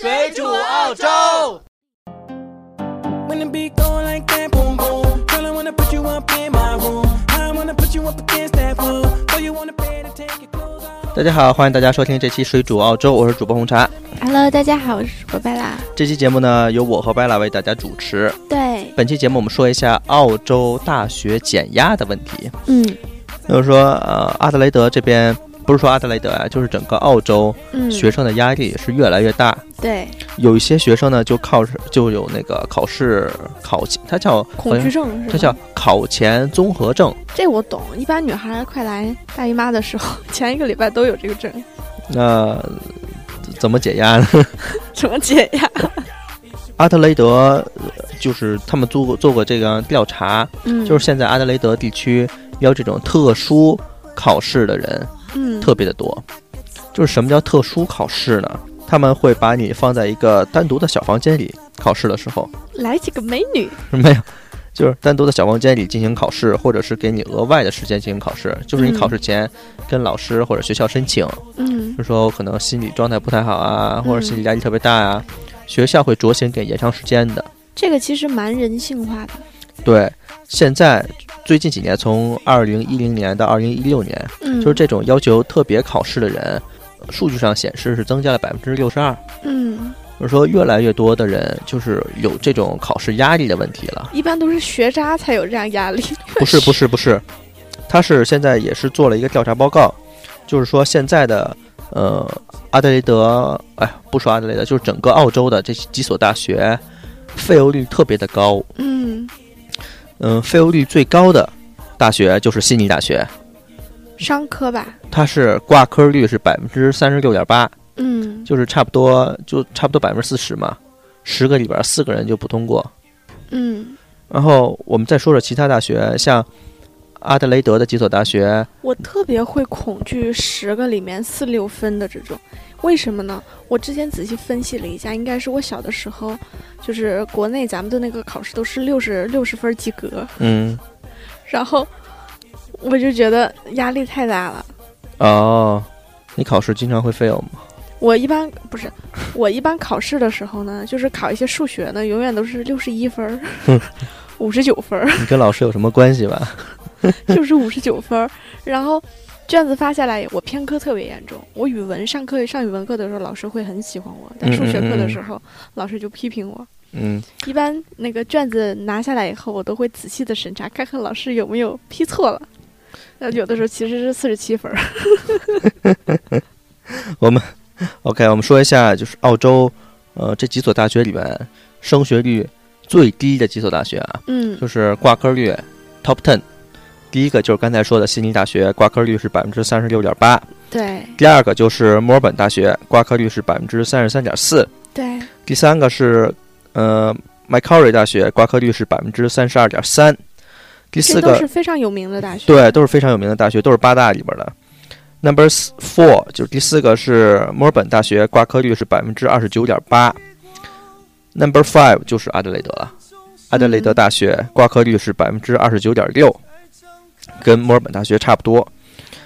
水煮澳洲。大家好，欢迎大家收听这期水煮澳洲，我是主播红茶。Hello，大家好，我是主播拉。这期节目呢，由我和贝拉为大家主持。对，本期节目我们说一下澳洲大学减压的问题。嗯，就是说，呃，阿德雷德这边不是说阿德雷德啊，就是整个澳洲嗯，学生的压力是越来越大。对有一些学生呢，就考试就有那个考试考前，它叫恐惧，症是吧？它叫考前综合症。这我懂，一般女孩快来大姨妈的时候，前一个礼拜都有这个症，那怎么解压呢？怎么解压？阿德雷德呃就是他们做过做过这个调查，嗯，就是现在阿德雷德地区要这种特殊考试的人嗯，特别的多。就是什么叫特殊考试呢？他们会把你放在一个单独的小房间里，考试的时候来几个美女，没有，就是单独的小房间里进行考试，或者是给你额外的时间进行考试。就是你嗯考试前跟老师或者学校申请，嗯就说我可能心理状态不太好啊，或者嗯心理压力特别大啊，学校会酌情给延长时间的。这个其实蛮人性化的，对，现在最近几年，从二零一零年到二零一六年，嗯，就是这种要求特别考试的人，数据上显示是增加了百分之六十二。嗯，就是说，越来越多的人就是有这种考试压力的问题了。一般都是学渣才有这样压力，不是，不是，不是，他是现在也是做了一个调查报告，就是说现在的呃阿德雷德，哎，不说阿德雷德，就是整个澳洲的这几所大学，费欧率特别的高。嗯，嗯，费用率最高的大学就是悉尼大学，商科吧，它是挂科率是百分之三十六点八，嗯就是差不多就差不多百分之四十嘛，十个里边四个人就不通过。嗯，然后我们再说说其他大学，像阿德雷德的几所大学，我特别会恐惧十个里面四六分的这种，为什么呢？我之前仔细分析了一下，应该是我小的时候，就是国内咱们的那个考试都是六十六十分及格，嗯，然后我就觉得压力太大了。哦，你考试经常会 fail 吗？我一般不是，我一般考试的时候呢，就是考一些数学呢，永远都是六十一分儿，五十九分，你跟老师有什么关系吧？就是五十九分。然后卷子发下来，我偏科特别严重。我语文上课上语文课的时候，老师会很喜欢我，但数学课的时候，老师就批评我。嗯，一般那个卷子拿下来以后，我都会仔细的审查，看看老师有没有批错了。那有的时候其实是四十七分儿。我们 OK，我们说一下，就是澳洲呃这几所大学里边升学率最低的几所大学啊，嗯就是挂科率 Top Ten。第一个就是刚才说的悉尼大学，挂科率是百分之三十六点八。对第二个就是墨尔本大学，挂科率是百分之三十三点四。对，第三个是呃麦考瑞大学，挂科率是百分之三十二点三。第四个都是非常有名的大学。对，都是非常有名的大学，都是八大里边的。Number four 就是第四个是墨尔本大学，挂科率是百分之二十九点八。Number five 就是阿德雷德了，阿德雷德大学挂科率是百分之二十九点六，跟墨尔本大学差不多。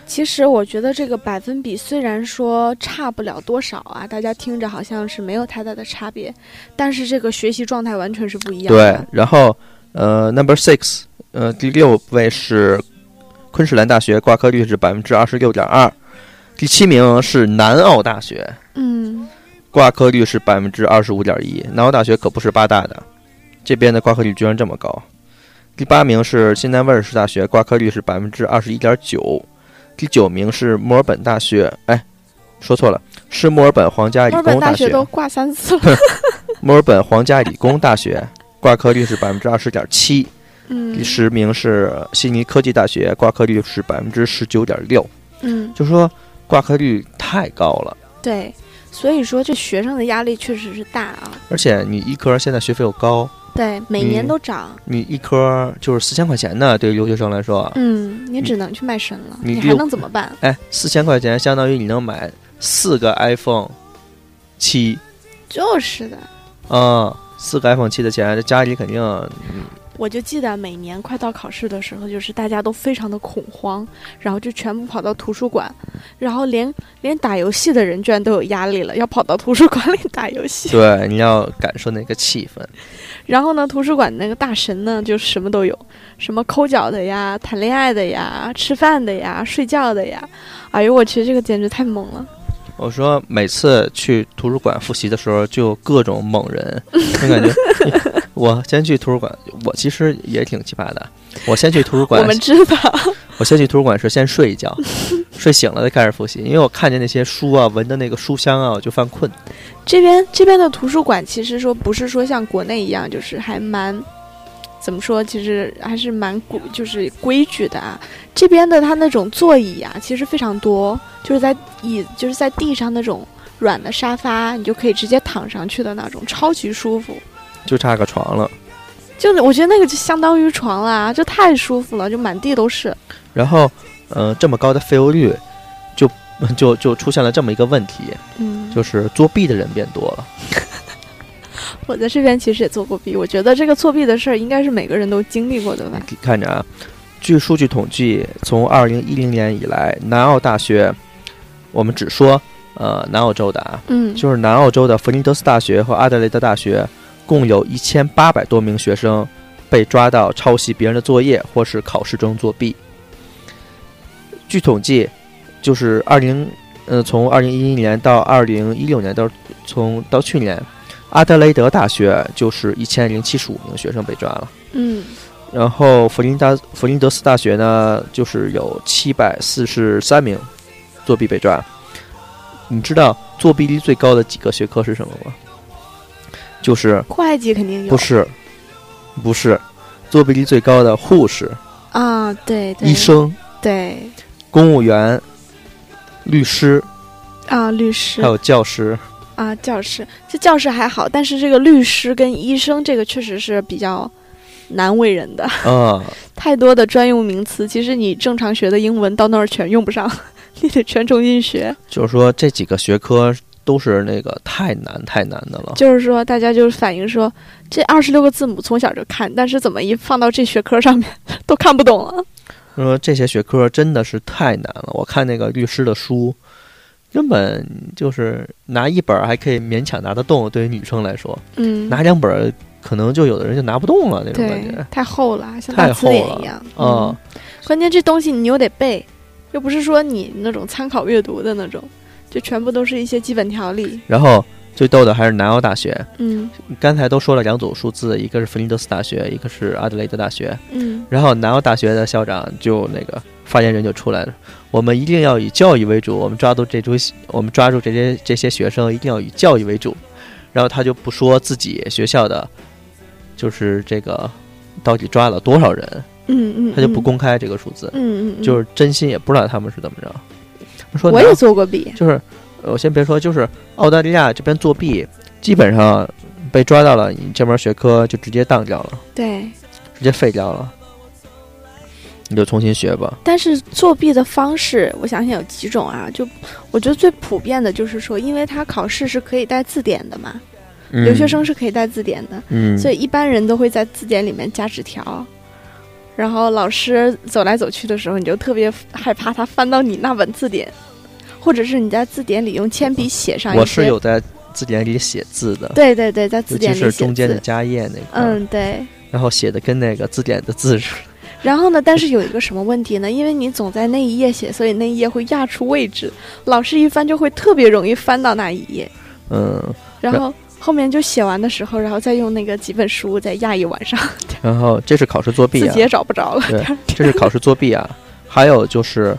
其实我觉得这个百分比虽然说差不了多少啊，大家听着好像是没有太大的差别，但是这个学习状态完全是不一样对。，然后呃，Number six 呃第六位是昆士兰大学，挂科率是百分之二十六点二。第七名是南澳大学，嗯，挂科率是百分之二十五点一，南澳大学可不是八大的，这边的挂科率居然这么高。第八名是新南威尔士大学，挂科率是百分之二十一点九。第九名是墨尔本大学，哎，说错了，是墨尔本皇家理工学。大学都挂三次了。墨尔本皇家理工大学挂科率是百分之二十点七。嗯第十名是悉尼科技大学，挂科率是百分之十九点六。嗯，就说挂科率太高了，对，所以说这学生的压力确实是大啊。而且你一科现在学费又高，对，每年嗯都涨。你一科就是四千块钱呢，对于留学生来说，嗯，你只能去卖身了，你还能怎么办？哎，四千块钱相当于你能买四个 iPhone 七，就是的，嗯、四个 iPhone 七的钱，这家里肯定嗯我就记得每年快到考试的时候，就是大家都非常的恐慌，然后就全部跑到图书馆，然后连连打游戏的人居然都有压力了，要跑到图书馆里 打游戏。对，你要感受那个气氛。然后呢，图书馆那个大神呢，就什么都有，什么抠脚的呀、谈恋爱的呀、吃饭的呀、睡觉的呀。哎呦我去，这个简直太猛了！我说每次去图书馆复习的时候，就各种猛人，我感觉我先去图书馆，我其实也挺奇葩的。我先去图书馆 我，们知道，我先去图书馆是先睡一觉，睡醒了再开始复习，因为我看见那些书啊，闻的那个书香啊，我就犯困。这边这边的图书馆其实说不是说像国内一样，就是还蛮怎么说，其实还是蛮规就是规矩的啊。这边的它那种座椅啊，其实非常多，就是在椅就是在地上那种软的沙发，你就可以直接躺上去的那种，超级舒服。就差个床了。就是我觉得那个就相当于床啦，就太舒服了，就满地都是。然后，呃，这么高的废物率，就 就就出现了这么一个问题，嗯，就是作弊的人变多了。我在这边其实也做过弊，我觉得这个作弊的事儿应该是每个人都经历过的吧。你看着啊，据数据统计，从二零一零年以来，南澳大学，我们只说呃南澳洲的啊，嗯，就是南澳洲的弗林德斯大学和阿德雷德大学，共有一千八百多名学生被抓到抄袭别人的作业或是考试中作弊。据统计，就是二零呃从二零一一年到二零一六年到从到去年，阿德雷德大学就是一千零七十五名学生被抓了。嗯然后弗林达弗林德斯大学呢，就是有七百四十三名作弊被抓。你知道作弊率最高的几个学科是什么吗？就是会计肯定有。不是不是作弊率最高的护士、啊，对对，医生、对。公务员、律师，啊，律师。还有教师。啊，教师，这教师还好，但是这个律师跟医生这个确实是比较难为人的，啊、太多的专用名词，其实你正常学的英文到那儿全用不上，你得全重新学。就是说这几个学科都是那个太难太难的了。就是说，大家就是反映说，这二十六个字母从小就看，但是怎么一放到这学科上面都看不懂了。说这些学科真的是太难了。我看那个律师的书，根本就是拿一本儿还可以勉强拿得动，对于女生来说，嗯，拿两本儿可能就有的人就拿不动了那种感觉。，太厚了，像太大字厚了典一样。嗯，关键这东西你又得背，又不是说你那种参考阅读的那种，就全部都是一些基本条例。然后最逗的还是南澳大学，嗯刚才都说了两组数字，一个是弗林德斯大学，一个是阿德雷德大学。嗯然后南澳大学的校长就那个发言人就出来了，我们一定要以教育为主，我们抓住这株，我们抓住这些这些学生一定要以教育为主。然后他就不说自己学校的，就是这个到底抓了多少人，嗯嗯，他就不嗯公开这个数字，嗯嗯，嗯就是真心也不知道他们是怎么着。说我也做过弊。就是呃我先别说，就是澳大利亚这边作弊，基本上被抓到了，你这门学科就直接当掉了，对，直接废掉了，你就重新学吧。但是作弊的方式，我想想有几种啊？就我觉得最普遍的就是说，因为他考试是可以带字典的嘛，留学生是可以带字典的，嗯，所以一般人都会在字典里面加纸条。然后老师走来走去的时候，你就特别害怕他翻到你那本字典，或者是你在字典里用铅笔写上一些。我是有在字典里写字的，对对对，在字典里写是中间的加页那块儿，嗯，对。然后写的跟那个字典的字似的。然后呢，但是有一个什么问题呢？因为你总在那一页写，所以那一页会压出位置，老师一翻就会特别容易翻到那一页。嗯，然后后面就写完的时候，然后再用那个几本书再压一晚上，然后这是考试作弊啊自己，也找不着了。对，这是考试作弊啊。还有就是，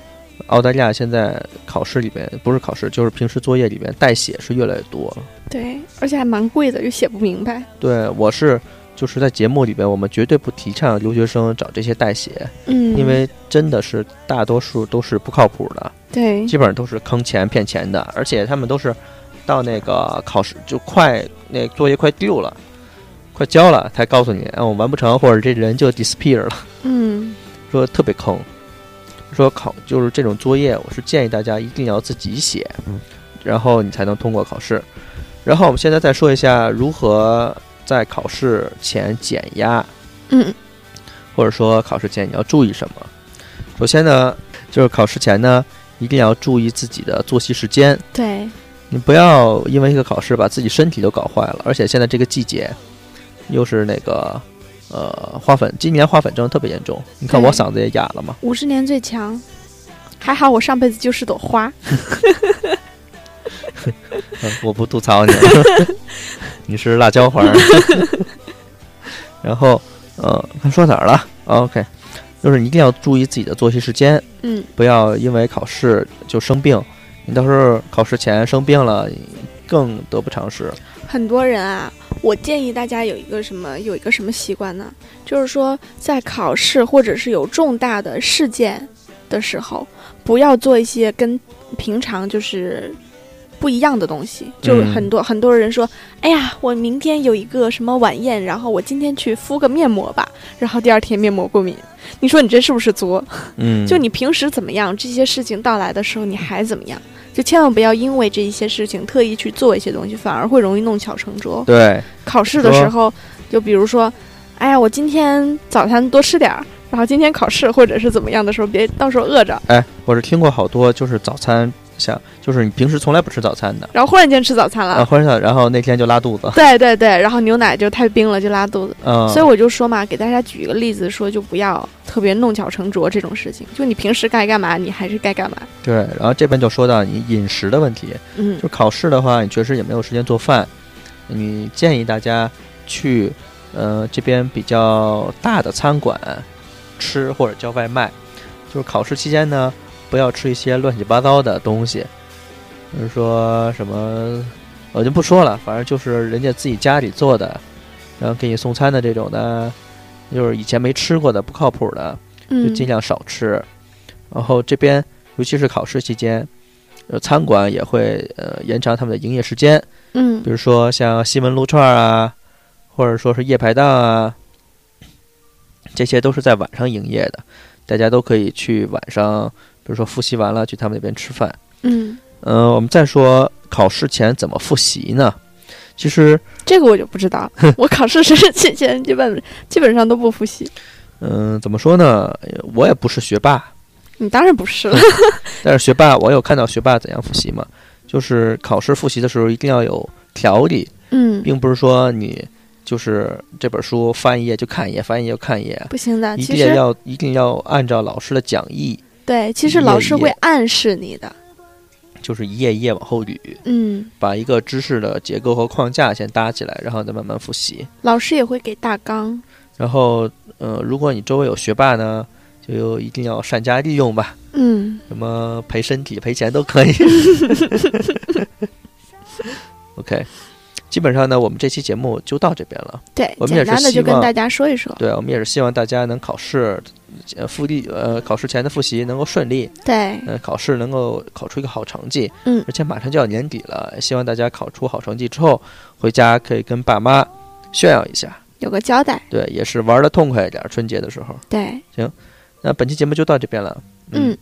澳大利亚现在考试里面不是考试，就是平时作业里面代写是越来越多了。对，而且还蛮贵的，又写不明白。对，我是就是在节目里边，我们绝对不提倡留学生找这些代写，嗯，因为真的是大多数都是不靠谱的，对基本上都是坑钱骗钱的，而且他们都是到那个考试就快那作业快丢了。快交了才告诉你，啊，我完不成，或者这人就 disappear 了，嗯说特别坑。说考就是这种作业，我是建议大家一定要自己写，然后你才能通过考试。然后我们现在再说一下如何在考试前减压。嗯或者说考试前你要注意什么？首先呢，就是考试前呢，一定要注意自己的作息时间。对，你不要因为一个考试把自己身体都搞坏了，而且现在这个季节，又是那个呃花粉，今年花粉症特别严重。你看我嗓子也哑了嘛。五十年最强，还好我上辈子就是朵花。嗯我不吐槽你，你是辣椒花儿。然后呃，看说哪儿了？OK，就是你一定要注意自己的作息时间，嗯，不要因为考试就生病。你到时候考试前生病了，更得不偿失。很多人啊，我建议大家有一个什么有一个什么习惯呢？就是说，在考试或者是有重大的事件的时候，不要做一些跟平常就是不一样的东西。就很多、很多人说，哎呀，我明天有一个什么晚宴，然后我今天去敷个面膜吧，然后第二天面膜过敏。你说你这是不是作？嗯，就你平时怎么样，这些事情到来的时候你还怎么样？就千万不要因为这一些事情特意去做一些东西，反而会容易弄巧成拙。对，考试的时候，就比如说，哎呀，我今天早餐多吃点儿，然后今天考试或者是怎么样的时候，别到时候饿着，哎，我是听过好多，就是早餐像，就是你平时从来不吃早餐的，然后忽然间吃早餐了。啊，或者然后那天就拉肚子，对对对，然后牛奶就太冰了，就拉肚子。嗯，所以我就说嘛，给大家举一个例子，说就不要特别弄巧成拙这种事情。就你平时该干嘛，你还是该干嘛。对，然后这边就说到你饮食的问题，嗯就考试的话，你确实也没有时间做饭，你建议大家去呃这边比较大的餐馆吃或者叫外卖。就是考试期间呢，不要吃一些乱七八糟的东西，比如说什么我就不说了，反正就是人家自己家里做的，然后给你送餐的这种的，就是以前没吃过的不靠谱的，就嗯尽量少吃。然后这边尤其是考试期间，呃，餐馆也会呃延长他们的营业时间，嗯。比如说像西门撸串啊，或者说是夜排档啊，这些都是在晚上营业的，大家都可以去晚上，比如说复习完了去他们那边吃饭。嗯，呃、我们再说考试前怎么复习呢？其实，这个我就不知道。我考试时期间基本基本上都不复习。嗯、怎么说呢？呃我也不是学霸，你当然不是了。但是学霸，我有看到学霸怎样复习嘛？就是考试复习的时候一定要有条理，嗯，并不是说你就是这本书翻一页就看一页，翻一页就看一页，不行的。一定要一定要按照老师的讲义，对，其实老师会暗示你的。就是一页一页往后捋，嗯，把一个知识的结构和框架先搭起来，然后再慢慢复习。老师也会给大纲。然后，呃，如果你周围有学霸呢，就一定要善加利用吧，嗯，什么赔身体、赔钱都可以。OK，基本上呢，我们这期节目就到这边了。对，我们也简单的是希望就跟大家说一说。对，我们也是希望大家能考试，呃，复地呃，考试前的复习能够顺利，对，呃，考试能够考出一个好成绩。嗯而且马上就要年底了，希望大家考出好成绩之后，回家可以跟爸妈炫耀一下。有个交代。对，也是玩的痛快一点，春节的时候。对，行那本期节目就到这边了。嗯，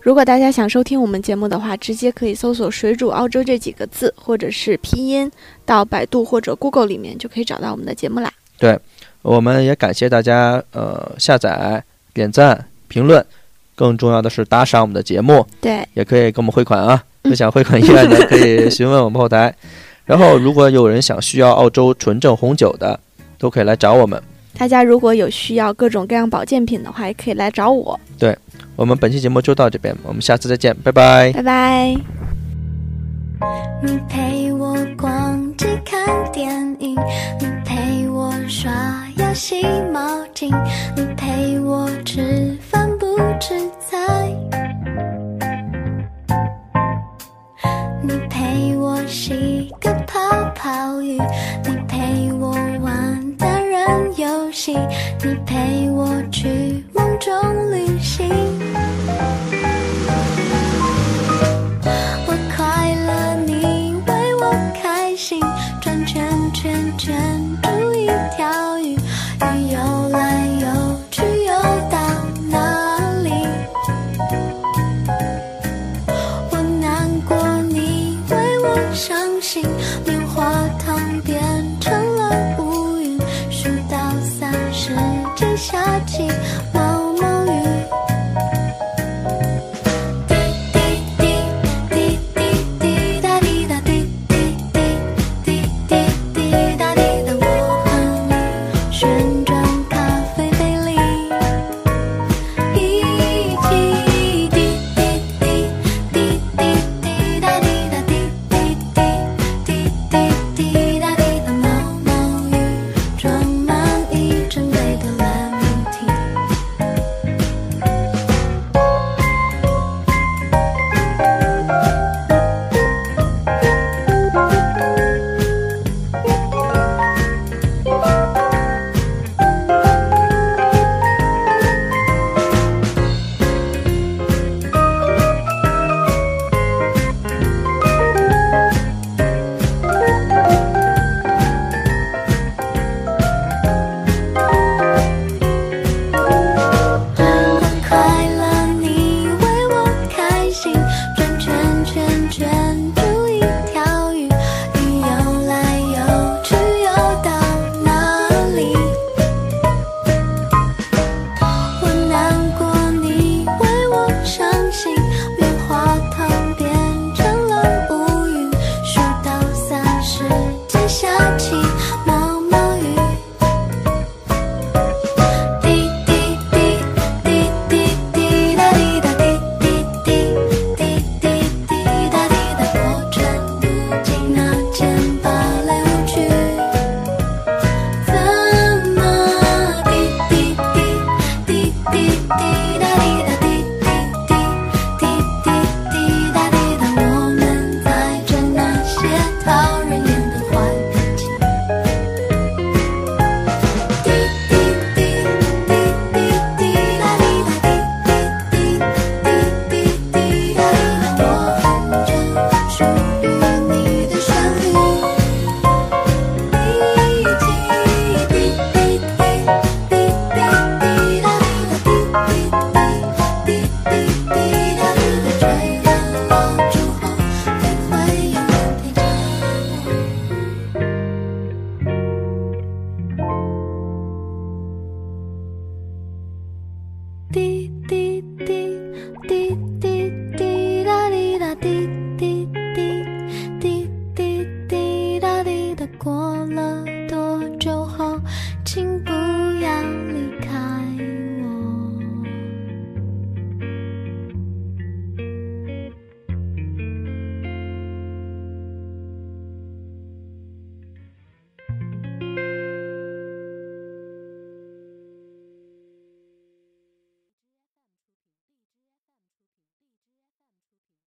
如果大家想收听我们节目的话，直接可以搜索“水煮澳洲”这几个字，或者是拼音，到百度或者 Google 里面就可以找到我们的节目啦。对我们也感谢大家呃下载、点赞、评论，更重要的是打赏我们的节目，对，也可以给我们汇款啊。嗯不想汇款意愿的可以询问我们后台。然后，如果有人想需要澳洲纯正红酒的，都可以来找我们。大家如果有需要各种各样保健品的话，也可以来找我。对我们本期节目就到这边，我们下次再见，拜拜。拜拜。你陪我逛街看电影，你陪我刷牙洗毛巾，你陪我吃饭不吃菜，你陪我洗个泡泡浴，你陪我玩单人游戏，你陪我去滴滴